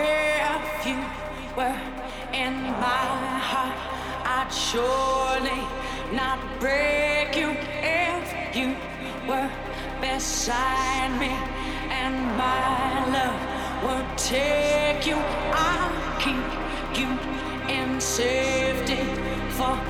if you were in my heart, I'd surely not break you if you were beside me and my love would take you. I'll keep you in safety for.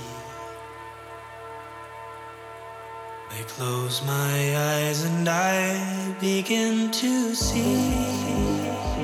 I close my eyes and I begin to see.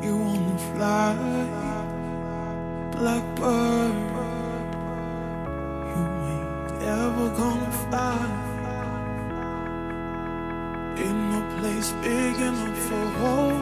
You wanna fly, blackbird. You ain't ever gonna fly. In a place big enough for hope.